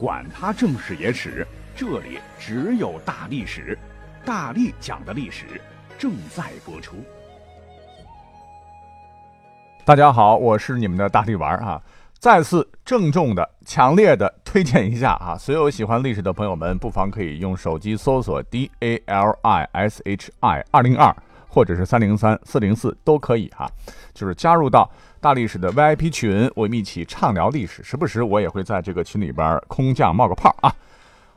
管他正史野史，这里只有大历史，大力讲的历史正在播出。大家好，我是你们的大力丸啊！再次郑重的、强烈的推荐一下啊！所有喜欢历史的朋友们，不妨可以用手机搜索 D A L I S H I 二零二，或者是三零三四零四都可以哈，就是加入到。大历史的 VIP 群，我们一起畅聊历史。时不时我也会在这个群里边空降冒个泡啊。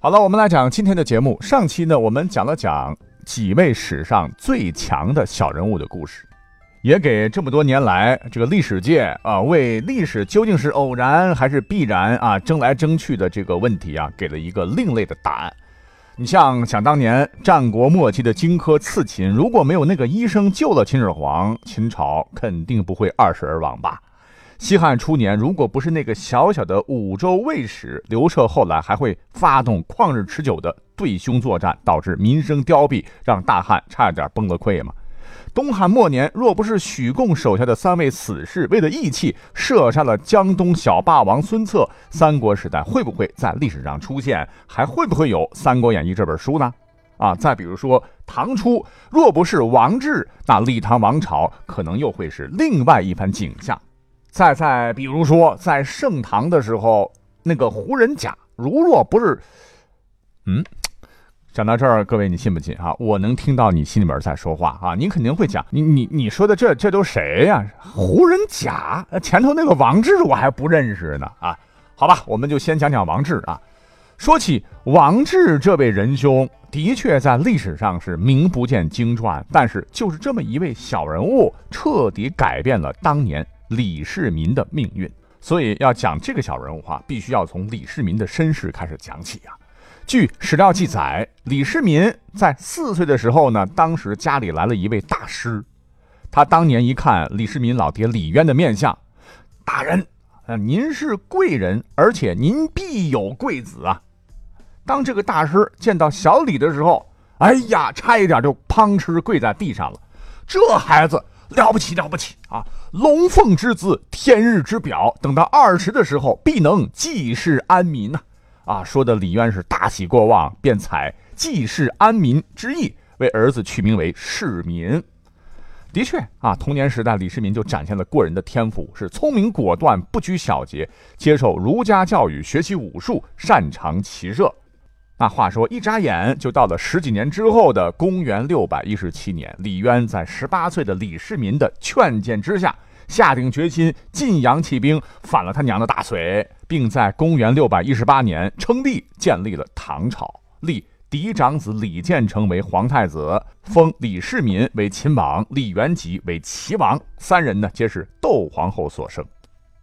好了，我们来讲今天的节目。上期呢，我们讲了讲几位史上最强的小人物的故事，也给这么多年来这个历史界啊，为历史究竟是偶然还是必然啊，争来争去的这个问题啊，给了一个另类的答案。你像想当年战国末期的荆轲刺秦，如果没有那个医生救了秦始皇，秦朝肯定不会二世而亡吧？西汉初年，如果不是那个小小的五州卫使刘彻，后来还会发动旷日持久的对匈作战，导致民生凋敝，让大汉差点崩了溃吗？东汉末年，若不是许贡手下的三位死士为了义气射杀了江东小霸王孙策，三国时代会不会在历史上出现？还会不会有《三国演义》这本书呢？啊，再比如说唐初，若不是王志，那李唐王朝可能又会是另外一番景象。再再比如说，在盛唐的时候，那个胡人甲，如若不是，嗯。讲到这儿，各位你信不信啊？我能听到你心里面在说话啊！你肯定会讲，你你你说的这这都谁呀？胡人甲，前头那个王志我还不认识呢啊！好吧，我们就先讲讲王志啊。说起王志这位仁兄，的确在历史上是名不见经传，但是就是这么一位小人物，彻底改变了当年李世民的命运。所以要讲这个小人物话，必须要从李世民的身世开始讲起啊。据史料记载，李世民在四岁的时候呢，当时家里来了一位大师。他当年一看李世民老爹李渊的面相，大人，呃您是贵人，而且您必有贵子啊！当这个大师见到小李的时候，哎呀，差一点就砰哧跪在地上了。这孩子了不起了不起啊！龙凤之姿，天日之表，等到二十的时候，必能济世安民呐！啊说的李渊是大喜过望，便采济世安民之意，为儿子取名为世民。的确啊，童年时代李世民就展现了过人的天赋，是聪明果断，不拘小节，接受儒家教育，学习武术，擅长骑射。那话说，一眨眼就到了十几年之后的公元六百一十七年，李渊在十八岁的李世民的劝谏之下。下定决心晋阳起兵反了他娘的大隋，并在公元六百一十八年称帝，建立了唐朝，立嫡长子李建成为皇太子，封李世民为秦王，李元吉为齐王。三人呢皆是窦皇后所生。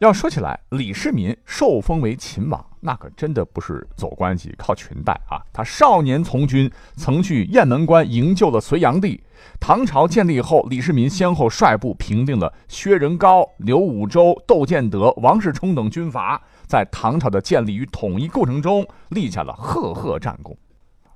要说起来，李世民受封为秦王，那可真的不是走关系、靠裙带啊！他少年从军，曾去雁门关营救了隋炀帝。唐朝建立后，李世民先后率部平定了薛仁高、刘武周、窦建德、王世充等军阀，在唐朝的建立与统一过程中立下了赫赫战功。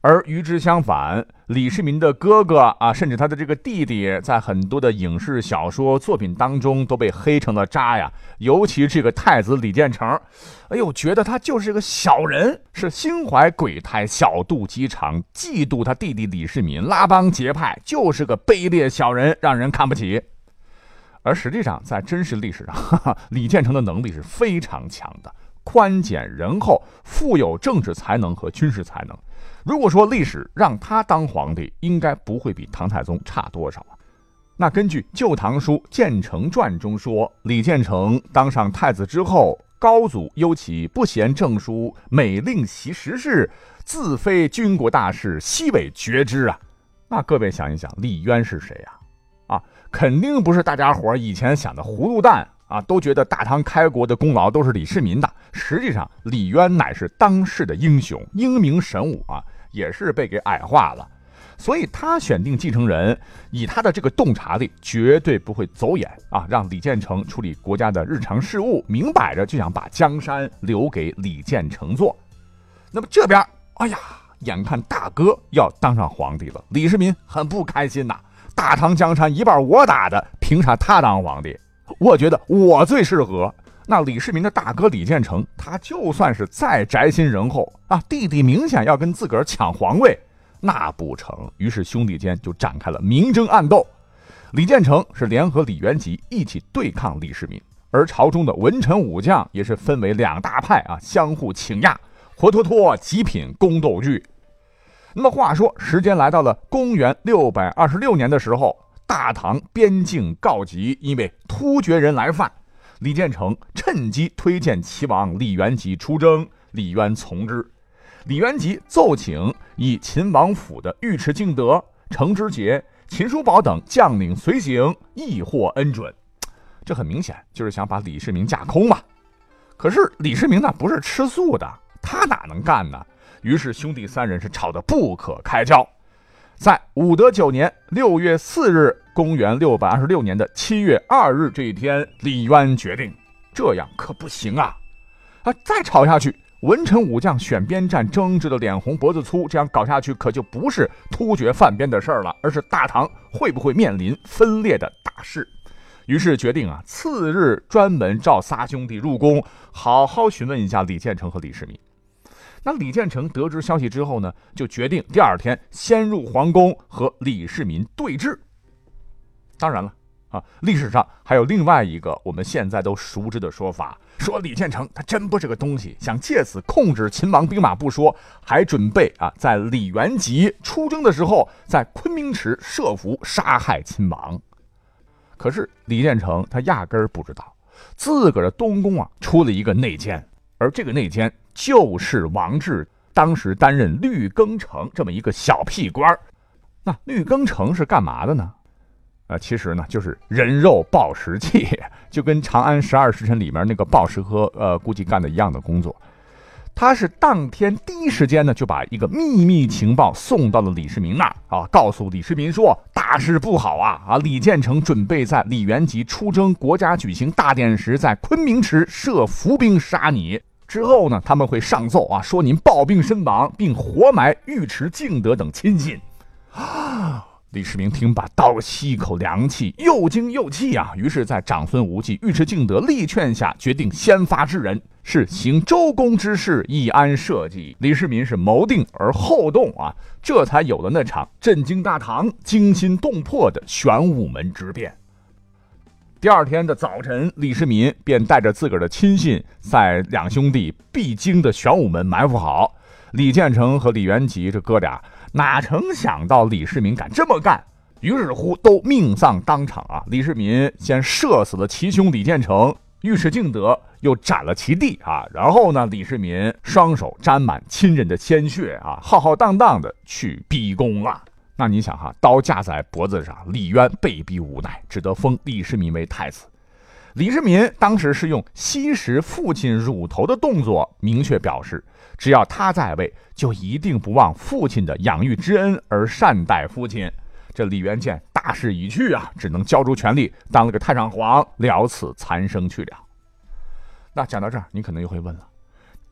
而与之相反，李世民的哥哥啊，甚至他的这个弟弟，在很多的影视小说作品当中都被黑成了渣呀。尤其这个太子李建成，哎呦，觉得他就是个小人，是心怀鬼胎、小肚鸡肠，嫉妒他弟弟李世民，拉帮结派，就是个卑劣小人，让人看不起。而实际上，在真实历史上，哈哈李建成的能力是非常强的，宽简仁厚，富有政治才能和军事才能。如果说历史让他当皇帝，应该不会比唐太宗差多少啊。那根据《旧唐书·建成传》中说，李建成当上太子之后，高祖忧其不贤政书，每令其时事，自非军国大事，悉委决之啊。那各位想一想，李渊是谁呀？啊，肯定不是大家伙以前想的糊涂蛋啊，都觉得大唐开国的功劳都是李世民的。实际上，李渊乃是当世的英雄，英明神武啊。也是被给矮化了，所以他选定继承人，以他的这个洞察力，绝对不会走眼啊，让李建成处理国家的日常事务，明摆着就想把江山留给李建成做。那么这边，哎呀，眼看大哥要当上皇帝了，李世民很不开心呐。大唐江山一半我打的，凭啥他当皇帝？我觉得我最适合那李世民的大哥李建成，他就算是再宅心仁厚啊，弟弟明显要跟自个儿抢皇位，那不成。于是兄弟间就展开了明争暗斗。李建成是联合李元吉一起对抗李世民，而朝中的文臣武将也是分为两大派啊，相互倾轧，活脱脱极品宫斗剧。那么话说，时间来到了公元六百二十六年的时候，大唐边境告急，因为突厥人来犯。李建成趁机推荐齐王李元吉出征，李渊从之。李元吉奏请以秦王府的尉迟敬德、程之杰、秦叔宝等将领随行，亦获恩准。这很明显就是想把李世民架空嘛。可是李世民那不是吃素的，他哪能干呢？于是兄弟三人是吵得不可开交。在武德九年六月四日，公元六百二十六年的七月二日这一天，李渊决定，这样可不行啊！啊，再吵下去，文臣武将选边站，争执的脸红脖子粗，这样搞下去可就不是突厥犯边的事儿了，而是大唐会不会面临分裂的大事。于是决定啊，次日专门召仨兄弟入宫，好好询问一下李建成和李世民。那李建成得知消息之后呢，就决定第二天先入皇宫和李世民对峙。当然了，啊，历史上还有另外一个我们现在都熟知的说法，说李建成他真不是个东西，想借此控制秦王兵马不说，还准备啊，在李元吉出征的时候，在昆明池设伏杀害秦王。可是李建成他压根儿不知道，自个儿的东宫啊出了一个内奸，而这个内奸。就是王志当时担任绿庚城这么一个小屁官，那绿庚城是干嘛的呢？呃，其实呢就是人肉报时器，就跟《长安十二时辰》里面那个报时和呃估计干的一样的工作。他是当天第一时间呢就把一个秘密情报送到了李世民那儿啊，告诉李世民说大事不好啊啊！李建成准备在李元吉出征国家举行大典时，在昆明池设伏兵杀你。之后呢，他们会上奏啊，说您暴病身亡，并活埋尉迟敬德等亲信。啊！李世民听罢，倒吸一口凉气，又惊又气啊。于是，在长孙无忌、尉迟敬德力劝下，决定先发制人，是行周公之事，以安社稷。李世民是谋定而后动啊，这才有了那场震惊大唐、惊心动魄的玄武门之变。第二天的早晨，李世民便带着自个儿的亲信，在两兄弟必经的玄武门埋伏好。李建成和李元吉这哥俩哪成想到李世民敢这么干，于是乎都命丧当场啊！李世民先射死了其兄李建成，尉迟敬德又斩了其弟啊！然后呢，李世民双手沾满亲人的鲜血啊，浩浩荡荡的去逼宫了。那你想哈，刀架在脖子上，李渊被逼无奈，只得封李世民为太子。李世民当时是用吸食父亲乳头的动作，明确表示，只要他在位，就一定不忘父亲的养育之恩而善待父亲。这李元见大势已去啊，只能交出权力，当了个太上皇，了此残生去了。那讲到这儿，你可能又会问了。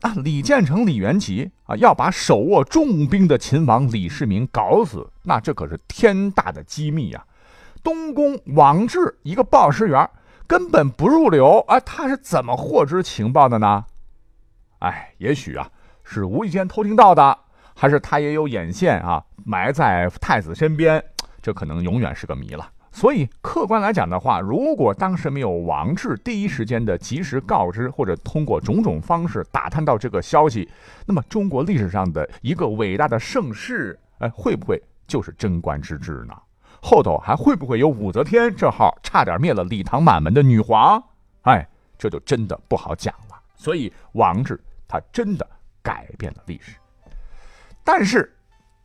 啊，李建成、李元吉啊，要把手握重兵的秦王李世民搞死，那这可是天大的机密呀！东宫王志一个报时员，根本不入流啊，他是怎么获知情报的呢？哎，也许啊，是无意间偷听到的，还是他也有眼线啊，埋在太子身边，这可能永远是个谜了。所以，客观来讲的话，如果当时没有王志第一时间的及时告知，或者通过种种方式打探到这个消息，那么中国历史上的一个伟大的盛世，哎，会不会就是贞观之治呢？后头还会不会有武则天这号差点灭了李唐满门的女皇？哎，这就真的不好讲了。所以，王志他真的改变了历史，但是。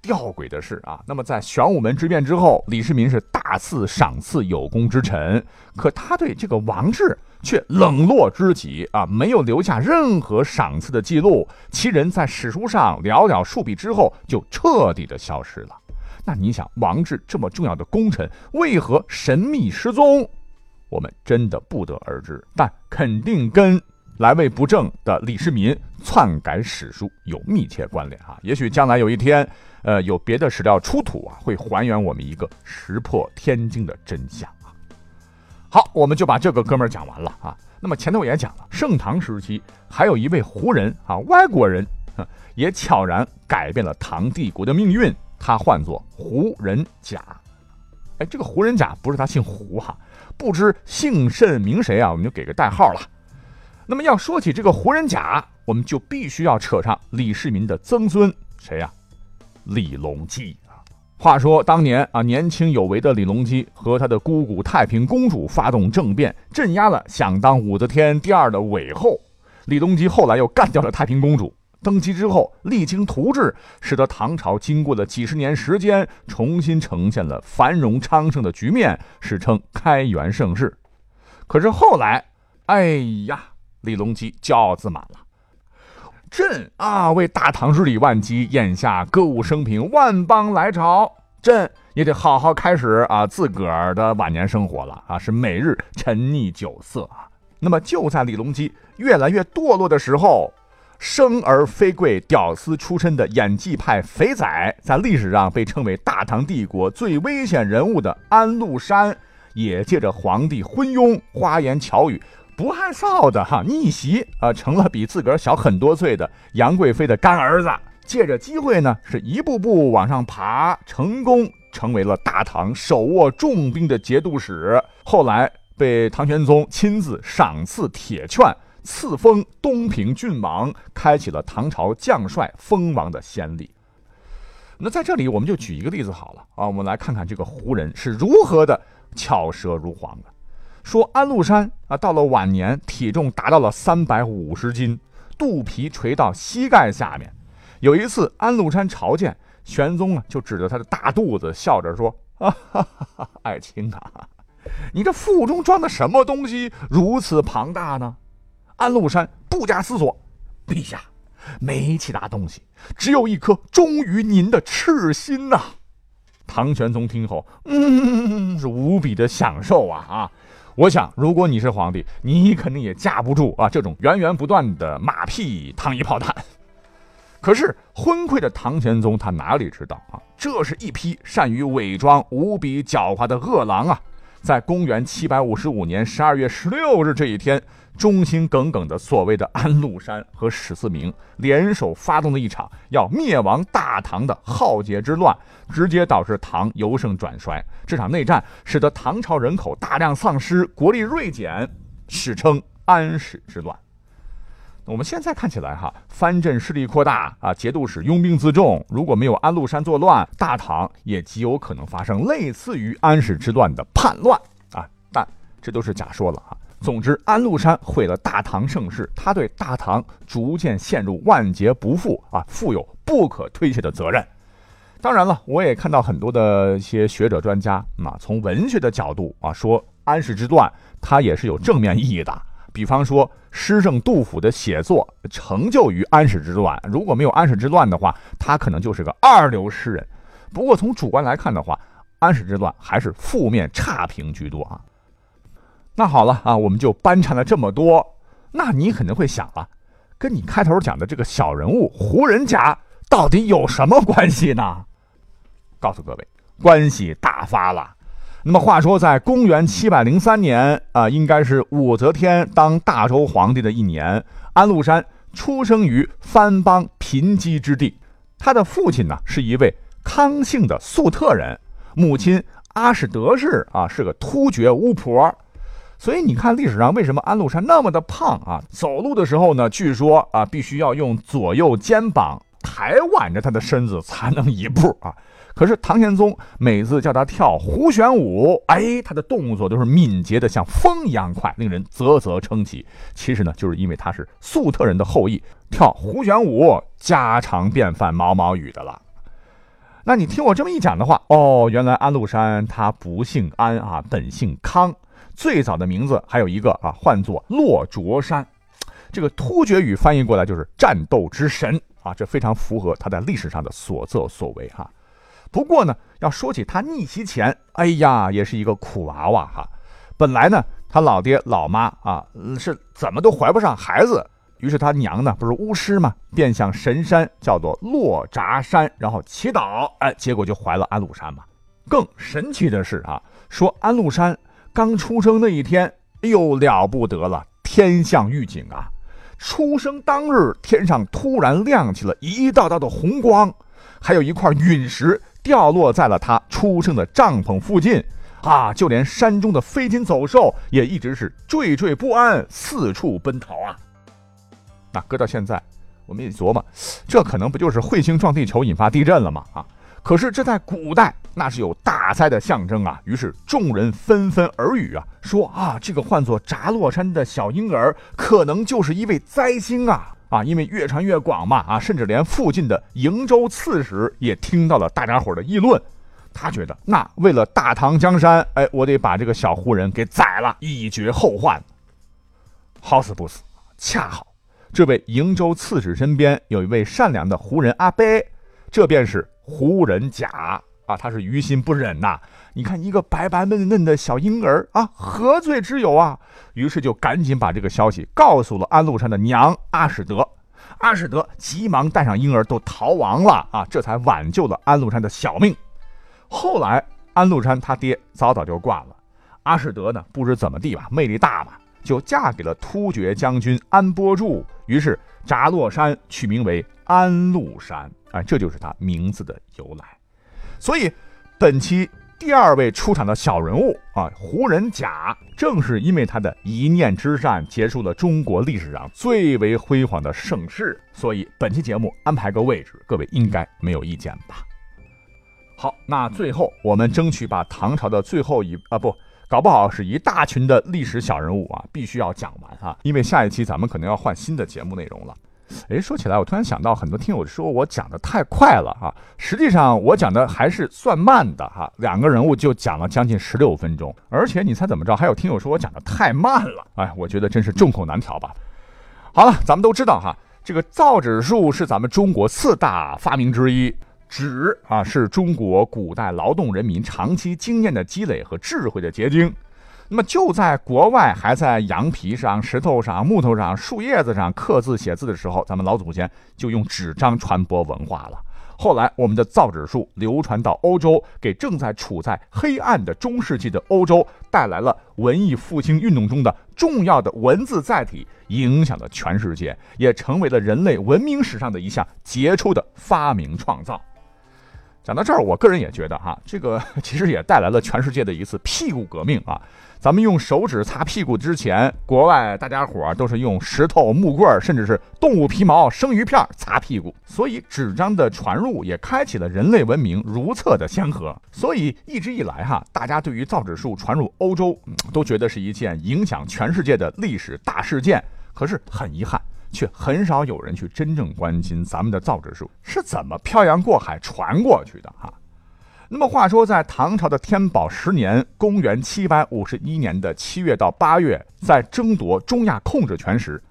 吊诡的是啊，那么在玄武门之变之后，李世民是大肆赏赐有功之臣，可他对这个王志却冷落之极啊，没有留下任何赏赐的记录，其人在史书上寥寥数笔之后就彻底的消失了。那你想，王志这么重要的功臣为何神秘失踪？我们真的不得而知，但肯定跟来位不正的李世民篡改史书有密切关联啊。也许将来有一天。呃，有别的史料出土啊，会还原我们一个石破天惊的真相啊。好，我们就把这个哥们儿讲完了啊。那么前头也讲了，盛唐时期还有一位胡人啊，外国人，也悄然改变了唐帝国的命运。他唤作胡人甲。哎，这个胡人甲不是他姓胡哈，不知姓甚名谁啊？我们就给个代号了。那么要说起这个胡人甲，我们就必须要扯上李世民的曾孙，谁呀？李隆基啊。话说当年啊，年轻有为的李隆基和他的姑姑太平公主发动政变，镇压了想当武则天第二的韦后。李隆基后来又干掉了太平公主。登基之后，励精图治，使得唐朝经过了几十年时间，重新呈现了繁荣昌盛的局面，史称开元盛世。可是后来，哎呀，李隆基骄傲自满了。朕啊，为大唐日理万机，眼下歌舞升平，万邦来朝，朕也得好好开始啊自个儿的晚年生活了啊！是每日沉溺酒色啊。那么就在李隆基越来越堕落的时候，生而非贵屌丝出身的演技派肥仔，在历史上被称为大唐帝国最危险人物的安禄山，也借着皇帝昏庸、花言巧语。不害臊的哈逆袭啊，成了比自个儿小很多岁的杨贵妃的干儿子，借着机会呢，是一步步往上爬，成功成为了大唐手握重兵的节度使。后来被唐玄宗亲自赏赐铁券，赐封东平郡王，开启了唐朝将帅封王的先例。那在这里，我们就举一个例子好了啊，我们来看看这个胡人是如何的巧舌如簧的。说安禄山啊，到了晚年，体重达到了三百五十斤，肚皮垂到膝盖下面。有一次，安禄山朝见玄宗啊，就指着他的大肚子，笑着说：“啊，哈哈爱卿啊，你这腹中装的什么东西如此庞大呢？”安禄山不假思索：“陛下，没其他东西，只有一颗忠于您的赤心呐。”唐玄宗听后，嗯，是无比的享受啊啊！我想，如果你是皇帝，你肯定也架不住啊这种源源不断的马屁、糖衣炮弹。可是昏聩的唐玄宗他哪里知道啊？这是一批善于伪装、无比狡猾的恶狼啊！在公元七百五十五年十二月十六日这一天。忠心耿耿的所谓的安禄山和史思明联手发动了一场要灭亡大唐的浩劫之乱，直接导致唐由盛转衰。这场内战使得唐朝人口大量丧失，国力锐减，史称安史之乱。我们现在看起来，哈，藩镇势力扩大啊，节度使拥兵自重。如果没有安禄山作乱，大唐也极有可能发生类似于安史之乱的叛乱啊。但这都是假说了啊。总之，安禄山毁了大唐盛世，他对大唐逐渐陷入万劫不复啊，负有不可推卸的责任。当然了，我也看到很多的一些学者专家啊，从文学的角度啊，说安史之乱它也是有正面意义的。比方说，诗圣杜甫的写作成就于安史之乱，如果没有安史之乱的话，他可能就是个二流诗人。不过从主观来看的话，安史之乱还是负面差评居多啊。那好了啊，我们就搬缠了这么多，那你肯定会想了，跟你开头讲的这个小人物胡人甲到底有什么关系呢？告诉各位，关系大发了。那么话说，在公元七百零三年啊，应该是武则天当大周皇帝的一年，安禄山出生于藩邦贫瘠之地，他的父亲呢是一位康姓的粟特人，母亲阿史德氏啊是个突厥巫婆。所以你看，历史上为什么安禄山那么的胖啊？走路的时候呢，据说啊，必须要用左右肩膀抬挽着他的身子才能一步啊。可是唐玄宗每次叫他跳胡旋舞，哎，他的动作都是敏捷的像风一样快，令人啧啧称奇。其实呢，就是因为他是粟特人的后裔，跳胡旋舞家常便饭、毛毛雨的了。那你听我这么一讲的话，哦，原来安禄山他不姓安啊，本姓康。最早的名字还有一个啊，唤作洛卓山，这个突厥语翻译过来就是战斗之神啊，这非常符合他在历史上的所作所为哈。不过呢，要说起他逆袭前，哎呀，也是一个苦娃娃哈。本来呢，他老爹老妈啊是怎么都怀不上孩子，于是他娘呢不是巫师嘛，便向神山叫做洛札山，然后祈祷，哎，结果就怀了安禄山嘛。更神奇的是啊，说安禄山。刚出生那一天，哎呦了不得了！天象预警啊！出生当日，天上突然亮起了一道道的红光，还有一块陨石掉落在了他出生的帐篷附近啊！就连山中的飞禽走兽也一直是惴惴不安，四处奔逃啊！那搁到现在，我们也琢磨，这可能不就是彗星撞地球引发地震了吗？啊！可是这在古代那是有大灾的象征啊！于是众人纷纷耳语啊，说啊，这个唤作札洛山的小婴儿可能就是一位灾星啊！啊，因为越传越广嘛啊，甚至连附近的瀛州刺史也听到了大家伙的议论，他觉得那为了大唐江山，哎，我得把这个小胡人给宰了，以绝后患。好死不死，恰好这位瀛州刺史身边有一位善良的胡人阿贝，这便是。胡人甲啊，他是于心不忍呐！你看一个白白嫩嫩的小婴儿啊，何罪之有啊？于是就赶紧把这个消息告诉了安禄山的娘阿史德。阿史德急忙带上婴儿都逃亡了啊，这才挽救了安禄山的小命。后来安禄山他爹早早就挂了，阿史德呢不知怎么地吧，魅力大嘛，就嫁给了突厥将军安波柱，于是札洛山取名为安禄山。哎，这就是他名字的由来。所以，本期第二位出场的小人物啊，胡人甲，正是因为他的一念之善，结束了中国历史上最为辉煌的盛世。所以，本期节目安排个位置，各位应该没有意见吧？好，那最后我们争取把唐朝的最后一啊不，搞不好是一大群的历史小人物啊，必须要讲完哈，因为下一期咱们可能要换新的节目内容了。哎，说起来，我突然想到，很多听友说我讲的太快了哈。实际上，我讲的还是算慢的哈。两个人物就讲了将近十六分钟，而且你猜怎么着？还有听友说我讲的太慢了。哎，我觉得真是众口难调吧。好了，咱们都知道哈，这个造纸术是咱们中国四大发明之一，纸啊是中国古代劳动人民长期经验的积累和智慧的结晶。那么就在国外还在羊皮上、石头上、木头上、树叶子上刻字写字的时候，咱们老祖先就用纸张传播文化了。后来我们的造纸术流传到欧洲，给正在处在黑暗的中世纪的欧洲带来了文艺复兴运动中的重要的文字载体，影响了全世界，也成为了人类文明史上的一项杰出的发明创造。讲到这儿，我个人也觉得哈，这个 其实也带来了全世界的一次屁股革命啊。咱们用手指擦屁股之前，国外大家伙都是用石头、木棍，甚至是动物皮毛、生鱼片擦屁股。所以纸张的传入也开启了人类文明如厕的先河。所以一直以来哈，大家对于造纸术传入欧洲，都觉得是一件影响全世界的历史大事件。可是很遗憾，却很少有人去真正关心咱们的造纸术是怎么漂洋过海传过去的哈。那么话说，在唐朝的天宝十年（公元751年的七月到八月），在争夺中亚控制权时，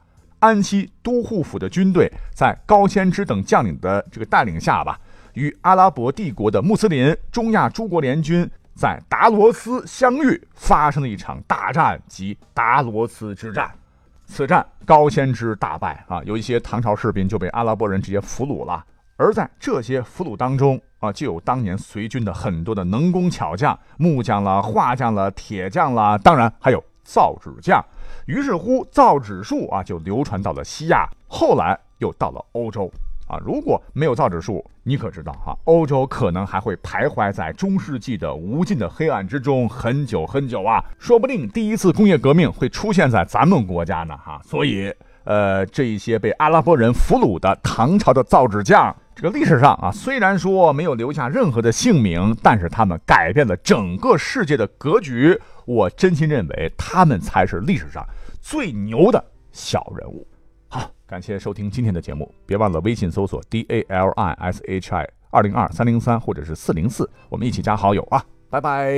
安西都护府的军队在高仙芝等将领的这个带领下吧，与阿拉伯帝国的穆斯林中亚诸国联军在达罗斯相遇，发生了一场大战，即达罗斯之战。此战高仙芝大败啊，有一些唐朝士兵就被阿拉伯人直接俘虏了。而在这些俘虏当中啊，就有当年随军的很多的能工巧匠，木匠了、画匠了、铁匠了，当然还有造纸匠。于是乎，造纸术啊就流传到了西亚，后来又到了欧洲啊。如果没有造纸术，你可知道哈，欧洲可能还会徘徊在中世纪的无尽的黑暗之中很久很久啊。说不定第一次工业革命会出现在咱们国家呢哈。所以，呃，这一些被阿拉伯人俘虏的唐朝的造纸匠。这个历史上啊，虽然说没有留下任何的姓名，但是他们改变了整个世界的格局。我真心认为，他们才是历史上最牛的小人物。感谢收听今天的节目，别忘了微信搜索 D A L I S H I 二零二三零三或者是四零四，我们一起加好友啊，拜拜。